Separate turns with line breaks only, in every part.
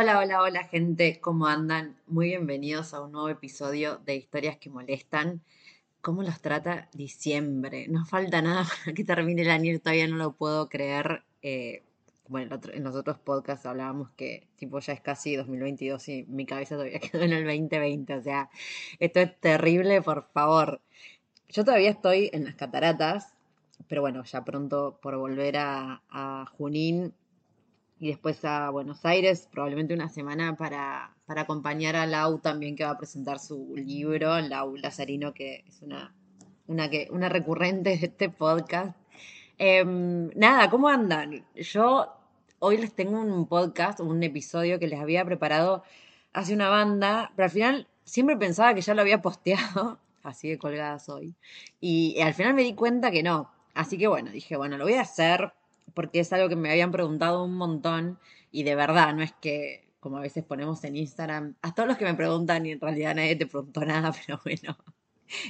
Hola, hola, hola gente, ¿cómo andan? Muy bienvenidos a un nuevo episodio de Historias que Molestan. ¿Cómo los trata diciembre? No falta nada para que termine el año, todavía no lo puedo creer. Eh, bueno, en los otros podcasts hablábamos que tipo ya es casi 2022 y mi cabeza todavía quedó en el 2020, o sea, esto es terrible, por favor. Yo todavía estoy en las cataratas, pero bueno, ya pronto por volver a, a Junín y después a Buenos Aires, probablemente una semana para, para acompañar a Lau también que va a presentar su libro, Lau Lazarino, que es una, una, que, una recurrente de este podcast. Em, nada, ¿cómo andan? Yo hoy les tengo un podcast, un episodio que les había preparado hace una banda, pero al final siempre pensaba que ya lo había posteado, así de colgada soy, y al final me di cuenta que no. Así que bueno, dije, bueno, lo voy a hacer porque es algo que me habían preguntado un montón y de verdad, no es que como a veces ponemos en Instagram, a todos los que me preguntan y en realidad nadie te preguntó nada, pero bueno,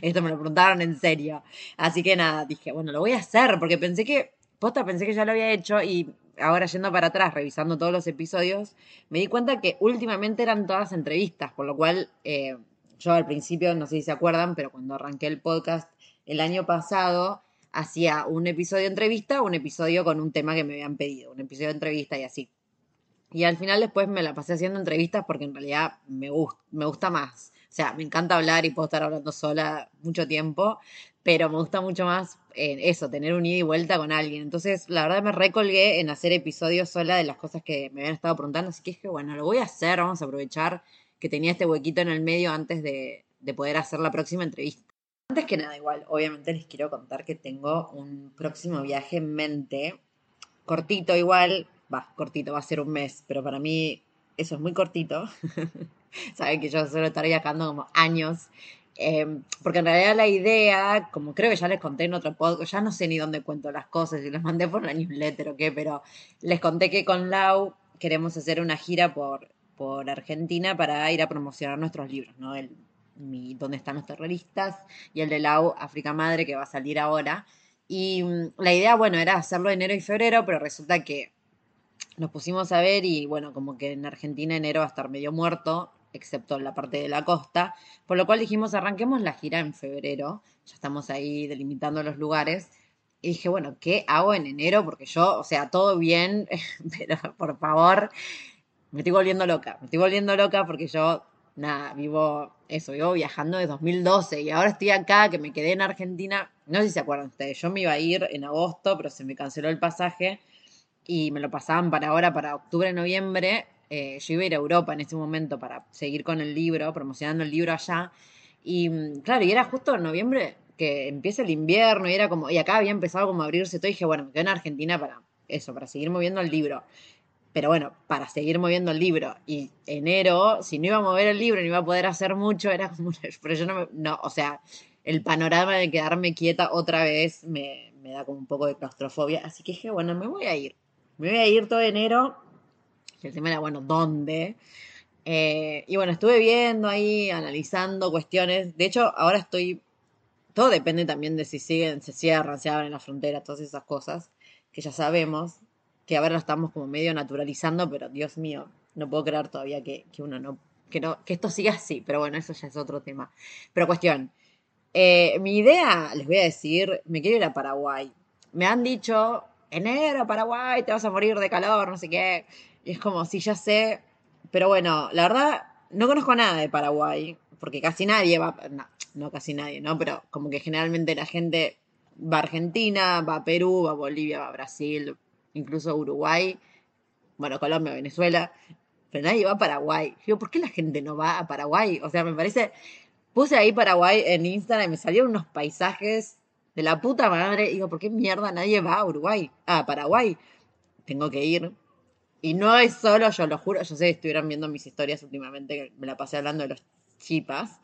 esto me lo preguntaron en serio. Así que nada, dije, bueno, lo voy a hacer porque pensé que, posta, pensé que ya lo había hecho y ahora yendo para atrás, revisando todos los episodios, me di cuenta que últimamente eran todas entrevistas, por lo cual eh, yo al principio, no sé si se acuerdan, pero cuando arranqué el podcast el año pasado, hacía un episodio de entrevista un episodio con un tema que me habían pedido, un episodio entrevista y así. Y al final después me la pasé haciendo entrevistas porque en realidad me, gusta más. O sea, me encanta hablar y puedo estar hablando sola mucho tiempo, pero me gusta mucho más eh, eso, tener un ida y vuelta con alguien. Entonces, la verdad me recolgué en hacer episodios sola de las cosas que me habían estado preguntando, así que que bueno, lo voy a hacer, vamos a aprovechar que tenía este huequito en el medio antes de, de poder hacer la próxima entrevista. Antes que nada, igual, obviamente les quiero contar que tengo un próximo viaje en mente, cortito igual, va, cortito, va a ser un mes, pero para mí eso es muy cortito. Saben que yo suelo estar viajando como años, em, porque en realidad la idea, como creo que ya les conté en otro podcast, ya no sé ni dónde cuento las cosas, y les mandé por la newsletter o qué, pero les conté que con Lau queremos hacer una gira por, por Argentina para ir a promocionar nuestros libros, ¿no? Mi Dónde están los terroristas y el de la África Madre que va a salir ahora. Y mm, la idea, bueno, era hacerlo enero y febrero, pero resulta que nos pusimos a ver y bueno, como que en Argentina enero va a estar medio muerto, excepto en la parte de la costa, por lo cual dijimos arranquemos la gira en febrero, ya estamos ahí delimitando los lugares. Y dije, bueno, ¿qué hago en enero? Porque yo, o sea, todo bien, pero por favor, me estoy volviendo loca, me estoy volviendo loca porque yo nada, vivo eso, vivo viajando desde 2012 y ahora estoy acá, que me quedé en Argentina. No sé si se acuerdan ustedes, yo me iba a ir en agosto, pero se me canceló el pasaje y me lo pasaban para ahora, para octubre, noviembre. Eh, yo iba a ir a Europa en ese momento para seguir con el libro, promocionando el libro allá. Y mm, claro, y era justo en noviembre que empieza el invierno y era como, y acá había empezado como a abrirse todo y dije, bueno, me quedo en Argentina para eso, para seguir moviendo el libro pero bueno, para seguir moviendo el libro. Y enero, si no iba a mover el libro, ni iba a poder hacer mucho, era como, pero yo no, no o sea, el panorama de quedarme quieta otra vez me, me da como un poco de claustrofobia. Así que dije, bueno, me voy a ir. Me voy a ir todo enero. El tema era, bueno, ¿dónde? Eh, y bueno, estuve viendo ahí, analizando cuestiones. De hecho, ahora estoy. Todo depende también de si siguen, se cierran, se abren las fronteras, todas esas cosas que ya sabemos que ahora lo estamos como medio naturalizando, pero Dios mío, no puedo creer todavía que, uno no que, no, que esto siga así, pero bueno, eso ya es otro tema. Pero cuestión, eh, mi idea, les voy a decir, me quiero ir a Paraguay. Me han dicho enero, Paraguay, te vas a morir de calor, no sé qué. Y es como, sí, ya sé. Pero bueno, la verdad, no conozco nada de Paraguay, porque casi nadie va, no, no casi nadie, ¿no? Pero como que generalmente la gente va a Argentina, va a Perú, va a Bolivia, va a Brasil, incluso Uruguay, bueno, Colombia, Venezuela, pero nadie va a Paraguay. Digo, ¿por qué la gente no va a Paraguay? O sea, me parece, puse ahí Paraguay en Instagram y me salieron unos paisajes de la puta madre. Digo, ¿por qué mierda nadie va a Uruguay? A Paraguay. Tengo que ir. Y no es solo, yo lo juro, yo sé que estuvieron viendo mis historias últimamente, que me la pasé hablando de los chipas.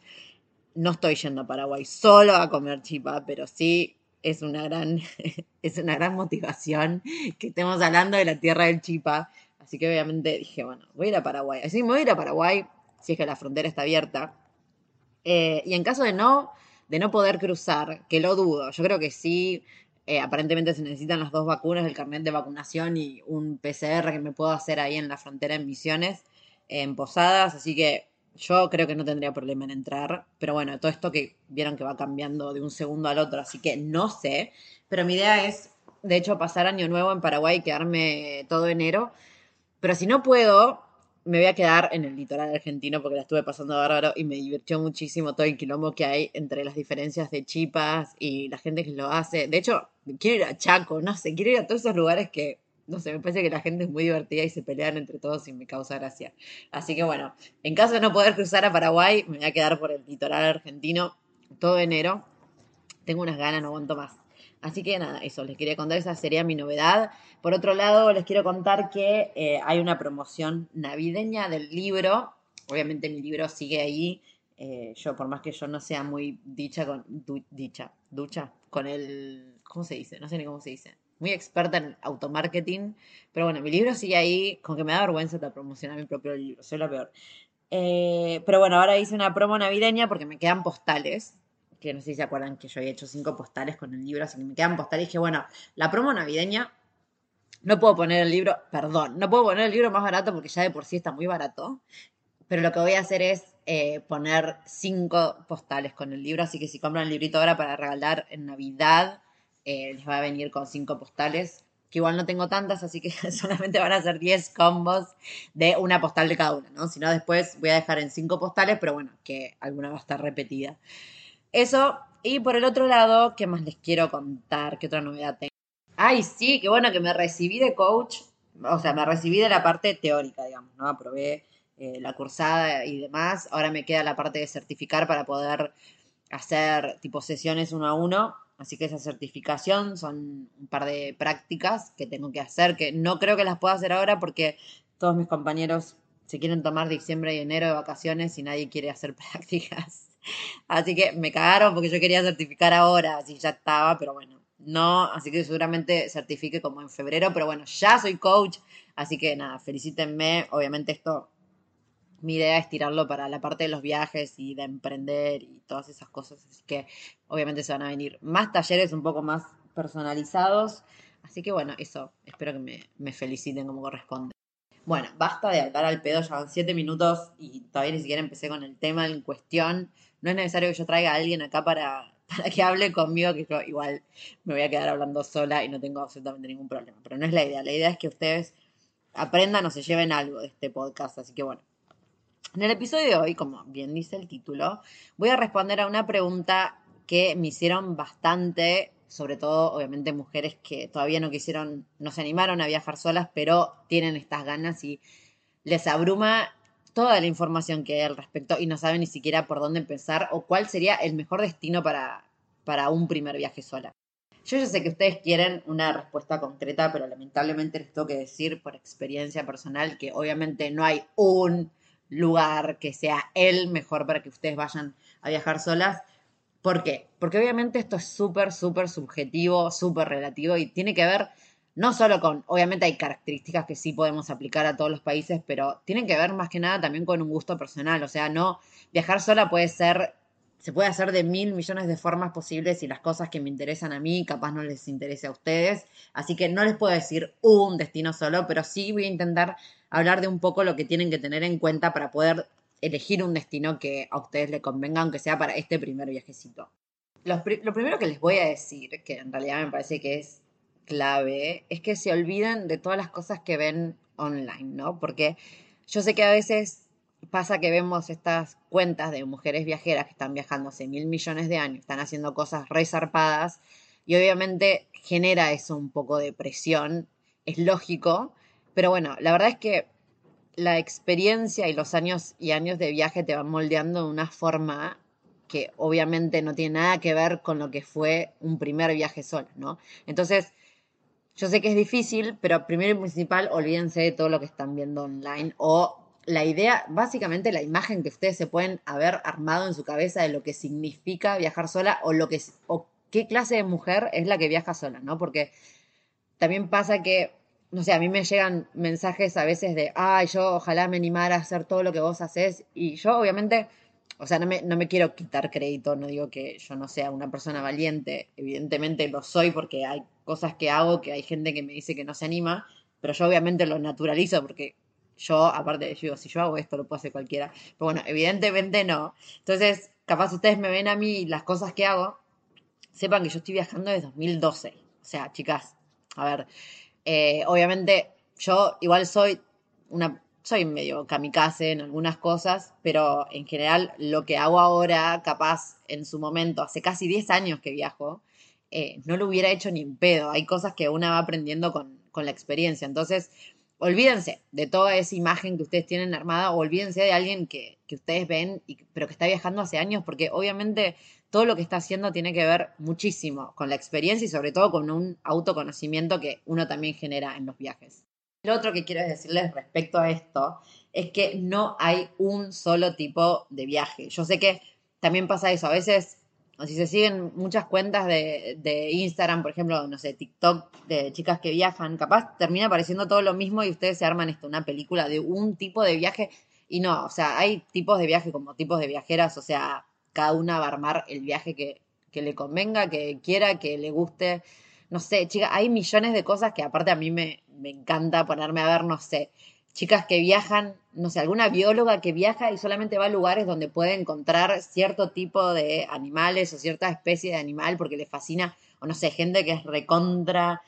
No estoy yendo a Paraguay solo a comer chipa, pero sí es una gran, es una gran motivación que estemos hablando de la tierra del chipa. Así que obviamente dije, bueno, voy a ir a Paraguay. Así me voy a ir a Paraguay, si es que la frontera está abierta. Eh, y en caso de no, de no poder cruzar, que lo dudo, yo creo que sí, eh, aparentemente se necesitan las dos vacunas, el carnet de vacunación y un PCR que me puedo hacer ahí en la frontera en Misiones, en Posadas, así que yo creo que no tendría problema en entrar, pero bueno, todo esto que vieron que va cambiando de un segundo al otro, así que no sé, pero mi idea es, de hecho, pasar año nuevo en Paraguay y quedarme todo enero, pero si no puedo, me voy a quedar en el litoral argentino porque la estuve pasando bárbaro y me divirtió muchísimo todo el quilombo que hay entre las diferencias de Chipas y la gente que lo hace. De hecho, quiero ir a Chaco, no sé, quiero ir a todos esos lugares que, no sé, me parece que la gente es muy divertida y se pelean entre todos y me causa gracia. Así que bueno, en caso de no poder cruzar a Paraguay, me voy a quedar por el litoral argentino todo enero. Tengo unas ganas, no aguanto más. Así que nada, eso, les quería contar, esa sería mi novedad. Por otro lado, les quiero contar que eh, hay una promoción navideña del libro. Obviamente mi libro sigue ahí. Eh, yo, por más que yo no sea muy dicha con. dicha, ducha, con el. ¿Cómo se dice? No sé ni cómo se dice. Muy experta en automarketing. Pero bueno, mi libro sigue ahí. Con que me da vergüenza hasta promocionar mi propio libro. Soy la peor. Eh, pero bueno, ahora hice una promo navideña porque me quedan postales que no sé si se acuerdan que yo había hecho cinco postales con el libro, así que me quedan postales y dije, bueno, la promo navideña, no puedo poner el libro, perdón, no puedo poner el libro más barato porque ya de por sí está muy barato, pero lo que voy a hacer es eh, poner cinco postales con el libro, así que si compran el librito ahora para regalar en Navidad, eh, les va a venir con cinco postales, que igual no tengo tantas, así que solamente van a ser 10 combos de una postal de cada una, ¿no? Si no, después voy a dejar en cinco postales, pero bueno, que alguna va a estar repetida. Eso, y por el otro lado, ¿qué más les quiero contar? ¿Qué otra novedad tengo? Ay, sí, qué bueno que me recibí de coach, o sea, me recibí de la parte teórica, digamos, ¿no? Aprobé eh, la cursada y demás. Ahora me queda la parte de certificar para poder hacer tipo sesiones uno a uno. Así que esa certificación son un par de prácticas que tengo que hacer, que no creo que las pueda hacer ahora porque todos mis compañeros se quieren tomar diciembre y enero de vacaciones y nadie quiere hacer prácticas. Así que me cagaron porque yo quería certificar ahora, así ya estaba, pero bueno, no, así que seguramente certifique como en febrero, pero bueno, ya soy coach, así que nada, felicítenme, obviamente esto, mi idea es tirarlo para la parte de los viajes y de emprender y todas esas cosas, así que obviamente se van a venir más talleres un poco más personalizados, así que bueno, eso, espero que me, me feliciten como corresponde. Bueno, basta de hablar al pedo, ya van siete minutos y todavía ni siquiera empecé con el tema en cuestión no es necesario que yo traiga a alguien acá para, para que hable conmigo, que yo igual me voy a quedar hablando sola y no tengo absolutamente ningún problema. Pero no es la idea, la idea es que ustedes aprendan o se lleven algo de este podcast. Así que bueno, en el episodio de hoy, como bien dice el título, voy a responder a una pregunta que me hicieron bastante, sobre todo obviamente mujeres que todavía no quisieron, no se animaron a viajar solas, pero tienen estas ganas y les abruma toda la información que hay al respecto y no sabe ni siquiera por dónde empezar o cuál sería el mejor destino para, para un primer viaje sola. Yo ya sé que ustedes quieren una respuesta concreta, pero lamentablemente les tengo que decir por experiencia personal que obviamente no hay un lugar que sea el mejor para que ustedes vayan a viajar solas. ¿Por qué? Porque obviamente esto es súper, súper subjetivo, súper relativo y tiene que ver no solo con, obviamente hay características que sí podemos aplicar a todos los países, pero tienen que ver más que nada también con un gusto personal. O sea, no, viajar sola puede ser, se puede hacer de mil millones de formas posibles y las cosas que me interesan a mí capaz no les interese a ustedes. Así que no les puedo decir un destino solo, pero sí voy a intentar hablar de un poco lo que tienen que tener en cuenta para poder elegir un destino que a ustedes les convenga, aunque sea para este primer viajecito. lo primero que les voy a decir, que en realidad me parece que es clave es que se olviden de todas las cosas que ven online, ¿no? Porque yo sé que a veces pasa que vemos estas cuentas de mujeres viajeras que están viajando hace mil millones de años, están haciendo cosas resarpadas y obviamente genera eso un poco de presión, es lógico, pero bueno, la verdad es que la experiencia y los años y años de viaje te van moldeando de una forma que obviamente no tiene nada que ver con lo que fue un primer viaje solo, ¿no? Entonces, yo sé que es difícil, pero primero y principal, olvídense de todo lo que están viendo online o la idea, básicamente la imagen que ustedes se pueden haber armado en su cabeza de lo que significa viajar sola o lo que o qué clase de mujer es la que viaja sola, ¿no? Porque también pasa que, no sé, a mí me llegan mensajes a veces de, ay, yo ojalá me animara a hacer todo lo que vos haces y yo obviamente, o sea, no me, no me quiero quitar crédito, no digo que yo no sea una persona valiente, evidentemente lo soy porque hay cosas que hago que hay gente que me dice que no se anima, pero yo obviamente lo naturalizo porque yo, aparte, yo digo, si yo hago esto, lo puede hacer cualquiera. Pero bueno, evidentemente no. Entonces, capaz ustedes me ven a mí las cosas que hago, sepan que yo estoy viajando desde 2012. O sea, chicas, a ver, eh, obviamente yo igual soy una, soy medio kamikaze en algunas cosas, pero en general lo que hago ahora, capaz en su momento, hace casi 10 años que viajo, eh, no lo hubiera hecho ni en pedo. Hay cosas que una va aprendiendo con, con la experiencia. Entonces, olvídense de toda esa imagen que ustedes tienen armada, o olvídense de alguien que, ustedes ven, pero que está viajando hace años, porque obviamente todo lo que está haciendo tiene que ver muchísimo con la experiencia y sobre todo con un autoconocimiento que uno también genera en los viajes. Lo otro que quiero decirles respecto a esto es que no hay un solo tipo de viaje. Yo sé que también pasa eso, a veces o si se siguen muchas cuentas de, de, Instagram, por ejemplo, no sé, TikTok de chicas que viajan, capaz termina apareciendo todo lo mismo y ustedes se arman esto, una película de un tipo de viaje. Y no, o sea, hay tipos de viaje como tipos de viajeras, o sea, cada una va a armar el viaje que, que le convenga, que quiera, que le guste. No sé, chicas, hay millones de cosas que aparte a mí me, me encanta ponerme a ver, no sé, chicas que viajan, no sé, alguna bióloga que viaja y solamente va a lugares donde puede encontrar cierto tipo de animales o cierta especie de animal porque le fascina, o no sé, gente que es recontra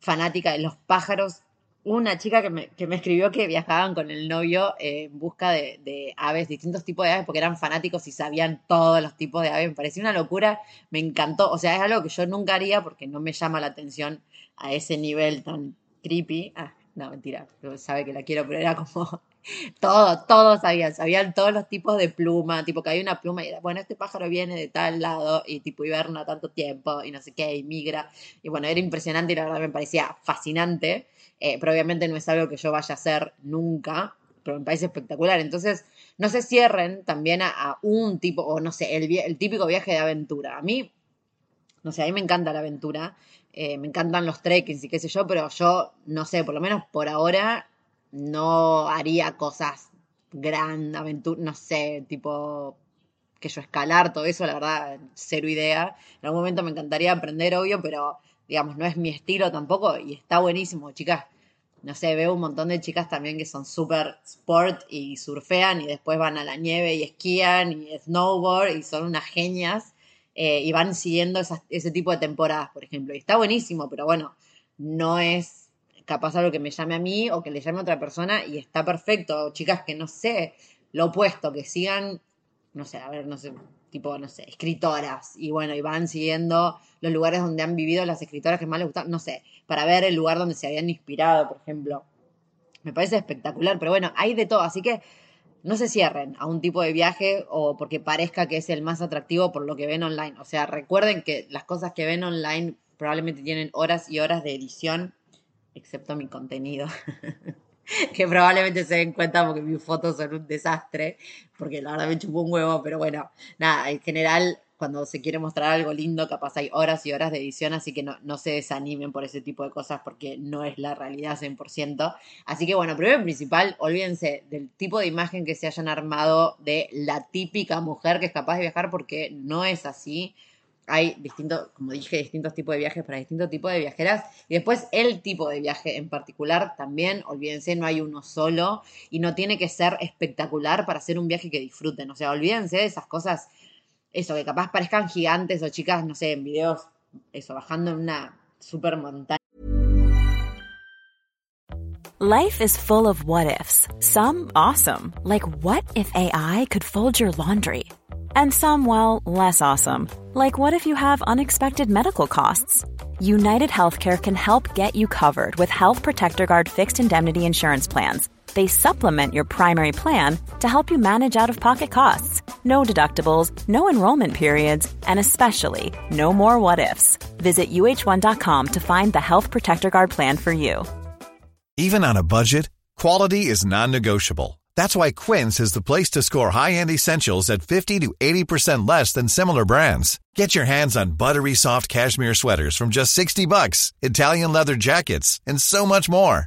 fanática de los pájaros. Una chica que me, que me escribió que viajaban con el novio en busca de, de, aves, distintos tipos de aves, porque eran fanáticos y sabían todos los tipos de aves. Me pareció una locura, me encantó. O sea, es algo que yo nunca haría porque no me llama la atención a ese nivel tan creepy. Ah, no, mentira, sabe que la quiero, pero era como todo, todos sabían, sabían todos los tipos de pluma, tipo que hay una pluma y bueno, este pájaro viene de tal lado y tipo hiberna tanto tiempo y no sé qué, y migra. Y bueno, era impresionante y la verdad me parecía fascinante, eh, pero obviamente no es algo que yo vaya a hacer nunca, pero me parece espectacular. Entonces, no se cierren también a, un tipo, o no sé, el, el típico viaje de aventura. A mí, no sé, a mí me encanta la aventura. Eh, me encantan los trekkings y qué sé yo, pero yo, no sé, por lo menos por ahora no haría cosas gran aventura, no sé, tipo que yo escalar, todo eso, la verdad, cero idea. En algún momento me encantaría aprender, obvio, pero digamos, no es mi estilo tampoco y está buenísimo, chicas. No sé, veo un montón de chicas también que son súper sport y surfean y después van a la nieve y esquían y snowboard y son unas genias. Eh, y van siguiendo ese tipo de temporadas, por ejemplo. Y está buenísimo, pero bueno, no es capaz algo que me llame a mí o que le llame a otra persona y está perfecto. Chicas que no sé, lo opuesto, que sigan, no sé, a ver, no sé, tipo, no sé, escritoras. Y bueno, y van siguiendo los lugares donde han vivido las escritoras que más les gustan, no sé, para ver el lugar donde se habían inspirado, por ejemplo. Me parece espectacular, pero bueno, hay de todo. Así que no se cierren a un tipo de viaje o porque parezca que es el más atractivo por lo que ven online. O sea, recuerden que las cosas que ven online probablemente tienen horas y horas de edición, excepto mi contenido. que probablemente se den cuenta porque mis fotos son un desastre, porque la verdad me chupó un huevo, pero bueno, nada, en general cuando se quiere mostrar algo lindo, capaz hay horas y horas de edición, así que no, se desanimen por ese tipo de cosas porque no es la realidad 100%. Así que bueno, primero y principal, olvídense del tipo de imagen que se hayan armado de la típica mujer que es capaz de viajar porque no es así. Hay distintos, como dije, distintos tipos de viajes para distintos tipos de viajeras. Y después el tipo de viaje en particular también, olvídense, no hay uno solo y no tiene que ser espectacular para hacer un viaje que disfruten. O sea, olvídense de esas cosas eso, que capaz parezcan gigantes o chicas, no sé, en videos, eso, bajando en una super montaña.
Life is full of what ifs. Some awesome, like what if AI could fold your laundry? And some, well, less awesome, like what if you have unexpected medical costs? United Healthcare can help get you covered with Health Protector Guard fixed indemnity insurance plans they supplement your primary plan to help you manage out of pocket costs. No deductibles, no enrollment periods, and especially no more what ifs. Visit uh1.com to find the Health Protector Guard plan for you.
Even on a budget, quality is non-negotiable. That's why Quince is the place to score high-end essentials at 50 to 80% less than similar brands. Get your hands on buttery soft cashmere sweaters from just 60 bucks, Italian leather jackets, and so much more.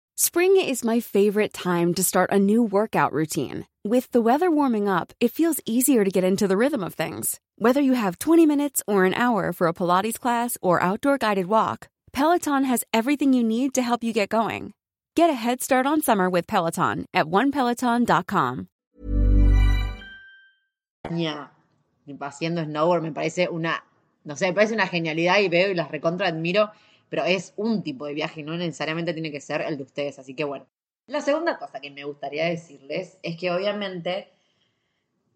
Spring is my favorite time to start a new workout routine. With the weather warming up, it feels easier to get into the rhythm of things. Whether you have 20 minutes or an hour for a Pilates class or outdoor guided walk, Peloton has everything you need to help you get going. Get a head start on summer with Peloton at onepeloton.com.
Haciendo snowboard me parece una, no sé, me parece una genialidad y veo y las recontra admiro, pero es un tipo de viaje y no necesariamente tiene que ser el de ustedes, así que bueno. La segunda cosa que me gustaría decirles es que obviamente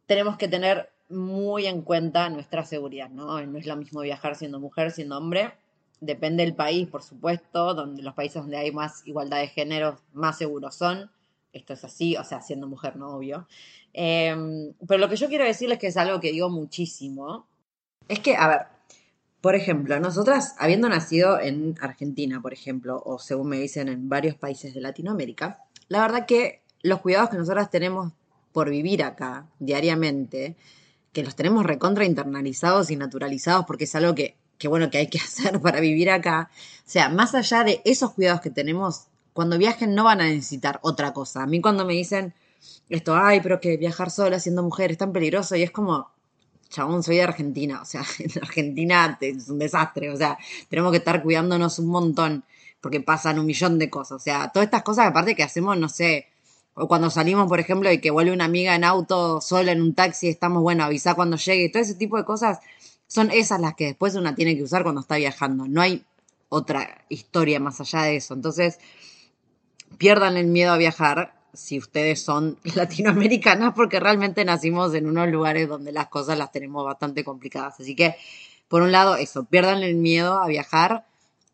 tenemos que tener muy en cuenta nuestra seguridad, ¿no? No es lo mismo viajar siendo mujer, siendo hombre. Depende del país, por supuesto, donde los países donde hay más igualdad de género, más seguros son. Esto es así, o sea, siendo mujer, no obvio. Em, pero lo que yo quiero decirles que es algo que digo muchísimo, es que, a ver, por ejemplo, nosotras, habiendo nacido en Argentina, por ejemplo, o según me dicen en varios países de Latinoamérica, la verdad que los cuidados que nosotras tenemos por vivir acá diariamente, que los tenemos recontra internalizados y naturalizados porque es algo que, que, bueno, que hay que hacer para vivir acá. O sea, más allá de esos cuidados que tenemos, cuando viajen no van a necesitar otra cosa. A mí cuando me dicen esto, ay, pero que viajar sola siendo mujer es tan peligroso y es como, chabón, soy de Argentina, o sea, en Argentina es un desastre, o sea, tenemos que estar cuidándonos un montón porque pasan un millón de cosas, o sea, todas estas cosas aparte que hacemos, no sé, o cuando salimos, por ejemplo, y que vuelve una amiga en auto sola en un taxi, estamos, bueno, avisa cuando llegue. Todo ese tipo de cosas son esas las que después una tiene que usar cuando está viajando. No hay otra historia más allá de eso. Entonces, pierdan el miedo a viajar si ustedes son latinoamericanas, porque realmente nacimos en unos lugares donde las cosas las tenemos bastante complicadas. Así que, por un lado, eso, pierdan el miedo a viajar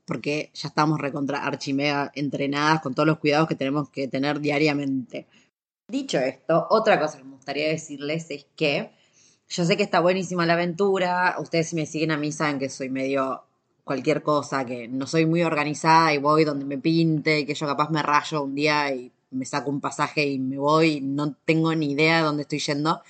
porque ya estamos recontra archimega entrenadas con todos los cuidados que tenemos que tener diariamente. Dicho esto, otra cosa que me gustaría decirles es que yo sé que está buenísima la aventura, ustedes si me siguen a mí saben que soy medio cualquier cosa, que no soy muy organizada y voy donde me pinte, que yo capaz me rayo un día y me saco un pasaje y me voy, no tengo ni idea de dónde estoy yendo.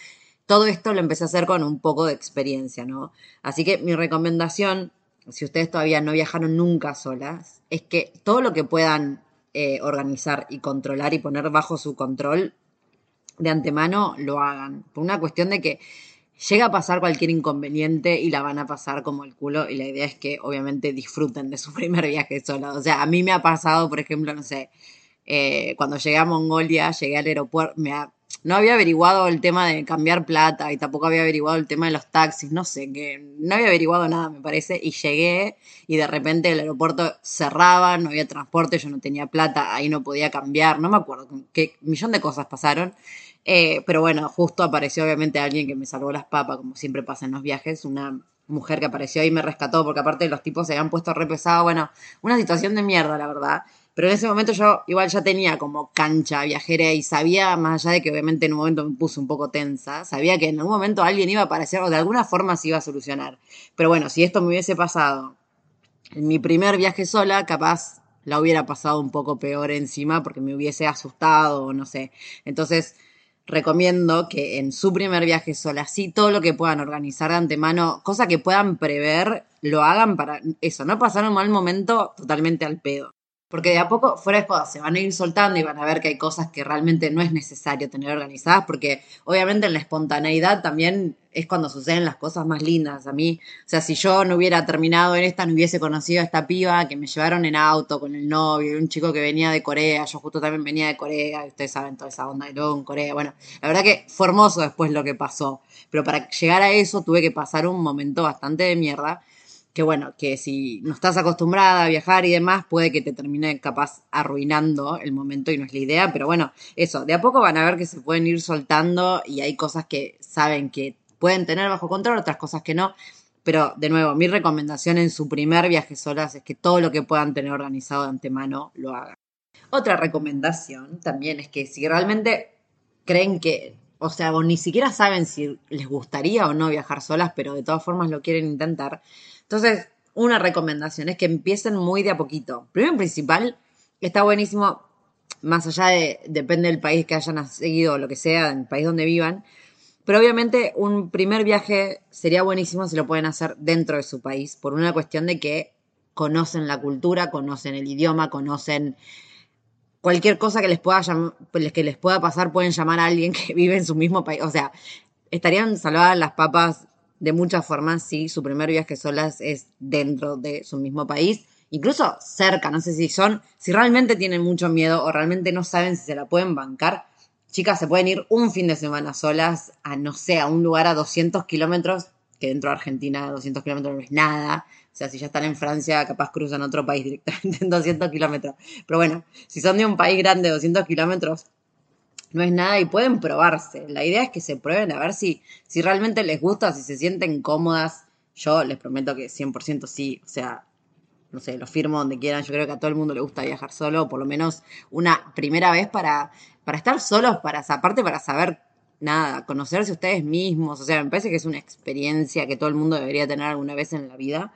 Todo esto lo empecé a hacer con un poco de experiencia, ¿no? Así que mi recomendación si ustedes todavía no viajaron nunca solas, es que todo lo que puedan eh, organizar y controlar y poner bajo su control de antemano lo hagan. Por una cuestión de que llega a pasar cualquier inconveniente y la van a pasar como el culo y la idea es que obviamente disfruten de su primer viaje sola. O sea, a mí me ha pasado, por ejemplo, no sé, eh, cuando llegué a Mongolia, llegué al aeropuerto, me ha, no había averiguado el tema de cambiar plata y tampoco había averiguado el tema de los taxis, no sé, que no había averiguado nada, me parece, y llegué y de repente el aeropuerto cerraba, no había transporte, yo no tenía plata, ahí no podía cambiar, no me acuerdo, qué millón de cosas pasaron. Eh, pero bueno, justo apareció obviamente alguien que me salvó las papas, como siempre pasa en los viajes, una mujer que apareció y me rescató, porque aparte los tipos se habían puesto re pesado, bueno, una situación de mierda, la verdad. Pero en ese momento yo igual ya tenía como cancha viajera y sabía, más allá de que obviamente en un momento me puse un poco tensa, sabía que en algún momento alguien iba a aparecer o de alguna forma se iba a solucionar. Pero bueno, si esto me hubiese pasado en mi primer viaje sola, capaz la hubiera pasado un poco peor encima porque me hubiese asustado o no sé. Entonces, recomiendo que en su primer viaje sola, sí, todo lo que puedan organizar de antemano, cosa que puedan prever, lo hagan para eso, no pasar un mal momento totalmente al pedo. Porque de a poco, fuera de jodas, se van a ir soltando y van a ver que hay cosas que realmente no es necesario tener organizadas, porque obviamente en la espontaneidad también es cuando suceden las cosas más lindas. A mí, o sea, si yo no hubiera terminado en esta, no hubiese conocido a esta piba que me llevaron en auto con el novio, un chico que venía de Corea, yo justo también venía de Corea, ustedes saben toda esa onda de luego en Corea. Bueno, la verdad que fue hermoso después lo que pasó, pero para llegar a eso tuve que pasar un momento bastante de mierda que bueno, que si no estás acostumbrada a viajar y demás, puede que te termine capaz arruinando el momento y no es la idea, pero bueno, eso, de a poco van a ver que se pueden ir soltando y hay cosas que saben que pueden tener bajo control, otras cosas que no, pero de nuevo, mi recomendación en su primer viaje solas es que todo lo que puedan tener organizado de antemano lo hagan. Otra recomendación también es que si realmente creen que, o sea, o ni siquiera saben si les gustaría o no viajar solas, pero de todas formas lo quieren intentar, entonces, una recomendación es que empiecen muy de a poquito. Primero y principal, está buenísimo, más allá de, depende del país que hayan seguido lo que sea, en el país donde vivan, pero obviamente un primer viaje sería buenísimo si lo pueden hacer dentro de su país, por una cuestión de que conocen la cultura, conocen el idioma, conocen cualquier cosa que les pueda que les pueda pasar, pueden llamar a alguien que vive en su mismo país. O sea, estarían salvadas las papas de muchas formas, sí, su primer viaje solas es dentro de su mismo país, incluso cerca, no sé si son, si realmente tienen mucho miedo o realmente no saben si se la pueden bancar, chicas, se pueden ir un fin de semana solas a, no sé, a un lugar a 200 kilómetros, que dentro de Argentina 200 kilómetros no es nada, o sea, si ya están en Francia, capaz cruzan otro país directamente en 200 kilómetros. Pero bueno, si son de un país grande, 200 kilómetros, no es nada y pueden probarse. La idea es que se prueben a ver si, si realmente les gusta, si se sienten cómodas. Yo les prometo que 100% sí, o sea, no sé, lo firmo donde quieran. Yo creo que a todo el mundo le gusta viajar solo, por lo menos una primera vez para, para estar solos, para aparte para saber nada, conocerse ustedes mismos. O sea, me parece que es una experiencia que todo el mundo debería tener alguna vez en la vida.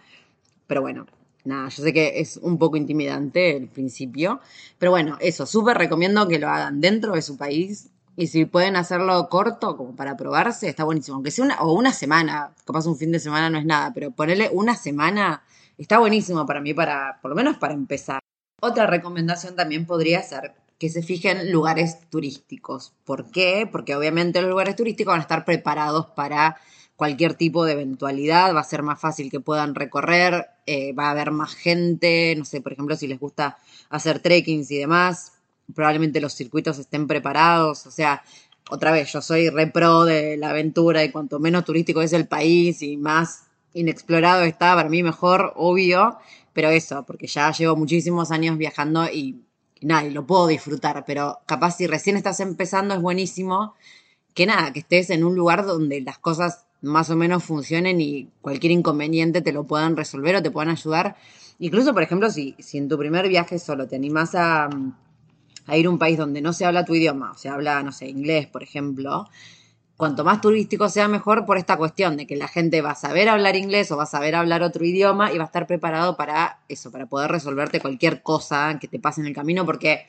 Pero bueno, nada, yo sé que es un poco intimidante el principio, pero bueno, eso, súper recomiendo que lo hagan dentro de su país y si pueden hacerlo corto, como para probarse, está buenísimo. Aunque sea una, o una semana, capaz un fin de semana no es nada, pero ponerle una semana está buenísimo para mí, para, por lo menos para empezar. Otra recomendación también podría ser que se fijen lugares turísticos. ¿Por qué? Porque obviamente los lugares turísticos van a estar preparados para cualquier tipo de eventualidad, va a ser más fácil que puedan recorrer, eh, va a haber más gente, no sé, por ejemplo, si les gusta hacer trekkings y demás, probablemente los circuitos estén preparados, o sea, otra vez, yo soy re pro de la aventura y cuanto menos turístico es el país y más inexplorado está, para mí mejor, obvio, pero eso, porque ya llevo muchísimos años viajando y nada, y lo puedo disfrutar, pero capaz si recién estás empezando es buenísimo que nada, que estés en un lugar donde las cosas más o menos funcionen y cualquier inconveniente te lo puedan resolver o te puedan ayudar. Incluso, por ejemplo, si, si en tu primer viaje solo te animas a, a ir a un país donde no se habla tu idioma, o se habla, no sé, inglés, por ejemplo, cuanto más turístico sea mejor por esta cuestión de que la gente va a saber hablar inglés o va a saber hablar otro idioma y va a estar preparado para eso, para poder resolverte cualquier cosa que te pase en el camino, porque,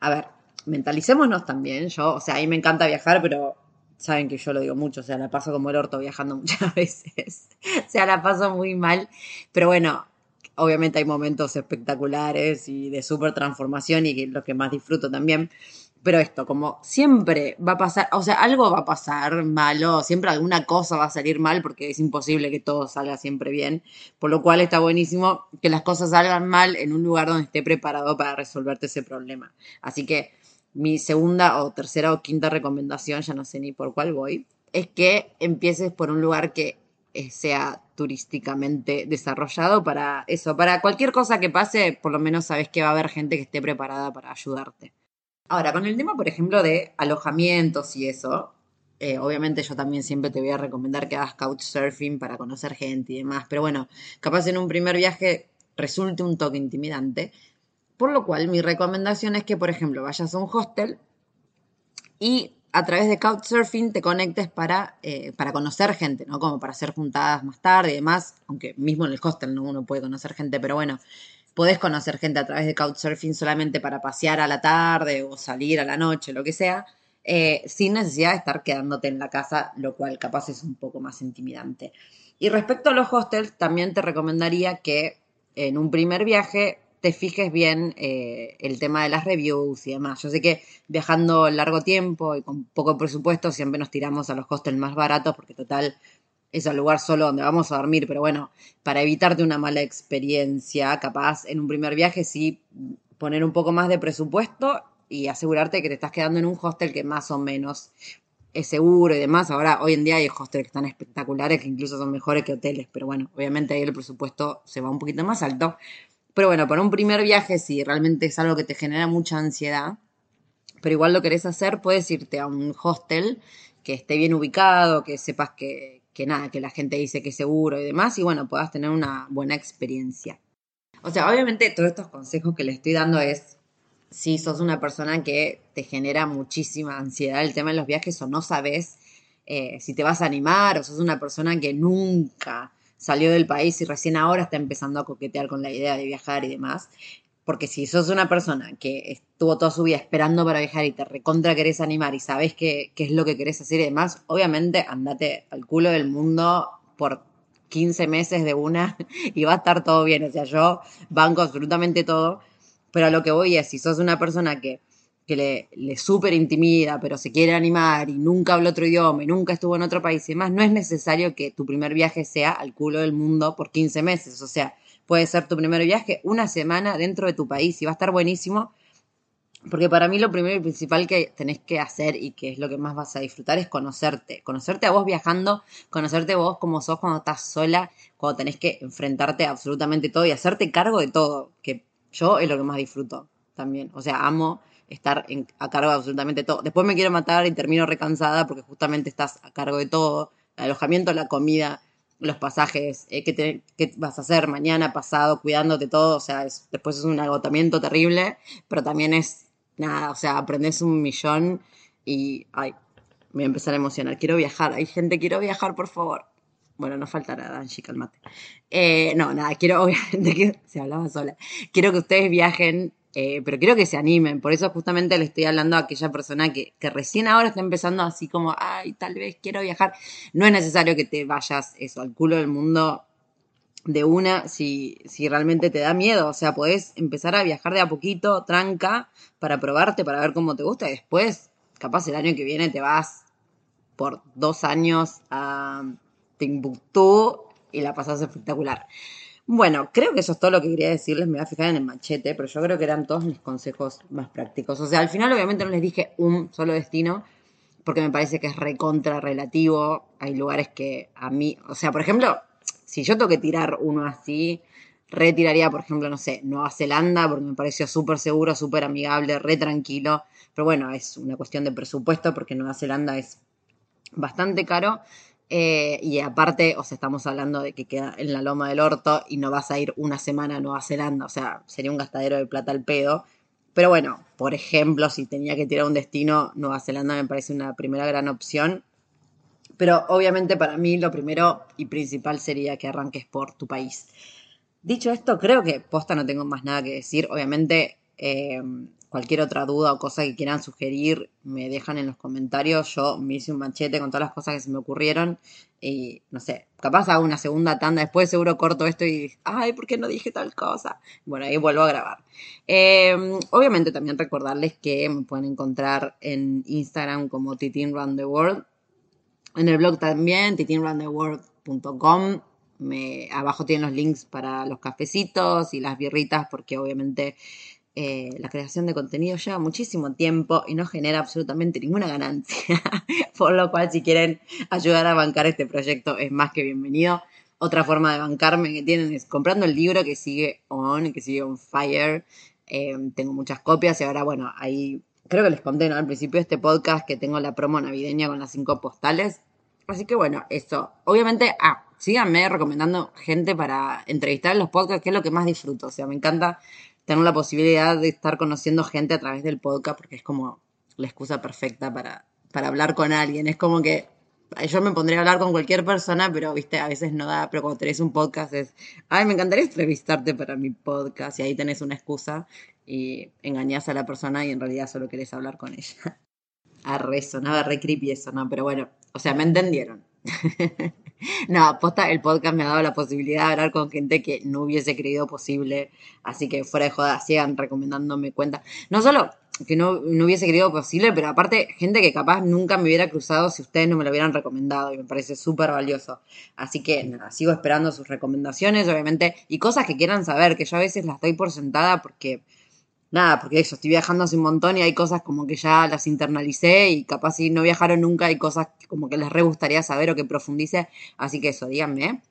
a ver, mentalicémonos también, yo, o sea, a mí me encanta viajar, pero saben que yo lo digo mucho, o sea, la paso como el orto viajando muchas veces, o sea, la paso muy mal, pero bueno, obviamente hay momentos espectaculares y de súper transformación y lo que más disfruto también, pero esto, como siempre va a pasar, o sea, algo va a pasar malo, siempre alguna cosa va a salir mal porque es imposible que todo salga siempre bien, por lo cual está buenísimo que las cosas salgan mal en un lugar donde esté preparado para resolverte ese problema. Así que mi segunda o tercera o quinta recomendación, ya no sé ni por cuál voy, es que empieces por un lugar que eh, sea turísticamente desarrollado para eso, para cualquier cosa que pase, por lo menos sabes que va a haber gente que esté preparada para ayudarte. Ahora, con el tema, por ejemplo, de alojamientos y eso, eh, obviamente yo también siempre te voy a recomendar que hagas couchsurfing para conocer gente y demás, pero bueno, capaz en un primer viaje resulte un toque intimidante. Por lo cual, mi recomendación es que, por ejemplo, vayas a un hostel y a través de Couchsurfing te conectes para, eh, para conocer gente, ¿no? Como para hacer juntadas más tarde y demás, aunque mismo en el hostel no uno puede conocer gente, pero bueno, podés conocer gente a través de Couchsurfing solamente para pasear a la tarde o salir a la noche, lo que sea, eh, sin necesidad de estar quedándote en la casa, lo cual capaz es un poco más intimidante. Y respecto a los hostels, también te recomendaría que en un primer viaje te fijes bien eh, el tema de las reviews y demás. Yo sé que viajando largo tiempo y con poco presupuesto siempre nos tiramos a los hostels más baratos porque total es el lugar solo donde vamos a dormir, pero bueno, para evitarte una mala experiencia, capaz en un primer viaje sí poner un poco más de presupuesto y asegurarte que te estás quedando en un hostel que más o menos es seguro y demás. Ahora, hoy en día hay hostels que están espectaculares, que incluso son mejores que hoteles, pero bueno, obviamente ahí el presupuesto se va un poquito más alto. Pero bueno, para un primer viaje, si realmente es algo que te genera mucha ansiedad, pero igual lo querés hacer, puedes irte a un hostel que esté bien ubicado, que sepas que, que nada, que la gente dice que es seguro y demás, y bueno, puedas tener una buena experiencia. O sea, obviamente todos estos consejos que le estoy dando es si sos una persona que te genera muchísima ansiedad el tema de los viajes o no sabes eh, si te vas a animar o sos una persona que nunca salió del país y recién ahora está empezando a coquetear con la idea de viajar y demás. Porque si sos una persona que estuvo toda su vida esperando para viajar y te recontra querés animar y sabes qué, qué es lo que querés hacer y demás, obviamente andate al culo del mundo por 15 meses de una y va a estar todo bien. O sea, yo banco absolutamente todo, pero a lo que voy es, si sos una persona que, que le, le súper intimida, pero se quiere animar y nunca habló otro idioma y nunca estuvo en otro país y demás, no es necesario que tu primer viaje sea al culo del mundo por 15 meses. O sea, puede ser tu primer viaje, una semana dentro de tu país y va a estar buenísimo. Porque para mí lo primero y principal que tenés que hacer y que es lo que más vas a disfrutar es conocerte. Conocerte a vos viajando, conocerte vos como sos cuando estás sola, cuando tenés que enfrentarte a absolutamente todo y hacerte cargo de todo. Que yo es lo que más disfruto también. O sea, amo estar a cargo de absolutamente todo. Después me quiero matar y termino recansada porque justamente estás a cargo de todo. El alojamiento, la comida, los pasajes, eh, qué, vas a hacer mañana, pasado, cuidándote todo, o sea, después es un agotamiento terrible, pero también es nada, o sea, aprendes un millón y, ay, me voy a empezar a emocionar, quiero viajar, hay gente, quiero viajar, por favor. Bueno, no falta nada, Angie, calmate. Eh, no, nada, quiero, obviamente, que se hablaba sola. Quiero que ustedes viajen eh, pero quiero que se animen, por eso justamente le estoy hablando a aquella persona que, que, recién ahora está empezando así como, ay, tal vez quiero viajar. No es necesario que te vayas eso al culo del mundo de una si, si realmente te da miedo. O sea, podés empezar a viajar de a poquito, tranca, para probarte, para ver cómo te gusta y después, capaz el año que viene te vas por dos años a Timbuktu y la pasas espectacular. Bueno, creo que eso es todo lo que quería decirles. Me voy a fijar en el machete, pero yo creo que eran todos mis consejos más prácticos. O sea, al final obviamente no les dije un solo destino, porque me parece que es recontra relativo. Hay lugares que a mí, o sea, por ejemplo, si yo tengo que tirar uno así, retiraría, por ejemplo, no sé, Nueva Zelanda, porque me pareció súper seguro, súper amigable, re tranquilo. Pero bueno, es una cuestión de presupuesto, porque Nueva Zelanda es bastante caro. Eh, y aparte, o sea, estamos hablando de que queda en la loma del orto y no vas a ir una semana a Nueva Zelanda, o sea, sería un gastadero de plata al pedo. Pero bueno, por ejemplo, si tenía que tirar un destino, Nueva Zelanda me parece una primera gran opción. Pero obviamente para mí lo primero y principal sería que arranques por tu país. Dicho esto, creo que posta no tengo más nada que decir. Obviamente eh, cualquier otra duda o cosa que quieran sugerir, me dejan en los comentarios. Yo me hice un machete con todas las cosas que se me ocurrieron. Y no sé, capaz hago una segunda tanda. Después seguro corto esto y, ay, ¿por qué no dije tal cosa? Bueno, ahí vuelvo a grabar. Em, obviamente también recordarles que me pueden encontrar en Instagram como Titin the World. En el blog también, titinruntheworld.com. Me, abajo tienen los links para los cafecitos y las birritas porque obviamente eh, la creación de contenido lleva muchísimo tiempo y no genera absolutamente ninguna ganancia. Por lo cual, si quieren ayudar a bancar este proyecto, es más que bienvenido. Otra forma de bancarme que tienen es comprando el libro que sigue on, que sigue on fire. Eh, tengo muchas copias y ahora, bueno, ahí creo que les conté al principio de este podcast que tengo la promo navideña con las cinco postales. Así que bueno, eso. Obviamente, ah, síganme recomendando gente para entrevistar en los podcasts, que es lo que más disfruto. O sea, me encanta tener la posibilidad de estar conociendo gente a través del podcast, porque es como la excusa perfecta para, para hablar con alguien. Es como que yo me pondría a hablar con cualquier persona, pero viste, a veces no da, pero cuando tenés un podcast es, ay, me encantaría entrevistarte para mi podcast y ahí tenés una excusa y engañás a la persona y en realidad solo querés hablar con ella. Arre, sonaba re creepy eso, ¿no? Pero bueno, o sea, me entendieron. no, aposta, el podcast me ha dado la posibilidad de hablar con gente que no hubiese creído posible. Así que fuera de joda, sigan recomendándome cuenta. No solo que no, no, hubiese creído posible, pero aparte, gente que capaz nunca me hubiera cruzado si ustedes no me lo hubieran recomendado y me parece súper valioso. Así que nada, sigo esperando sus recomendaciones, obviamente, y cosas que quieran saber, que yo a veces las doy por sentada porque nada, porque eso, estoy viajando hace un montón y hay cosas como que ya las internalicé y capaz si no viajaron nunca hay cosas como que les re gustaría saber o que profundice, así que eso, díganme.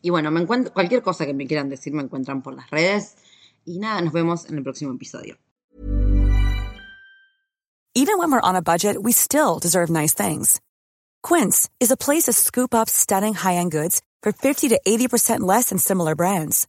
Y bueno, me encuentro, cualquier cosa que me quieran decir me encuentran por las redes y nada, nos vemos en el próximo episodio.
Even when we're on a budget, we still deserve nice things. Quince is a place to scoop up stunning high-end goods for 50 to 80% less than similar brands.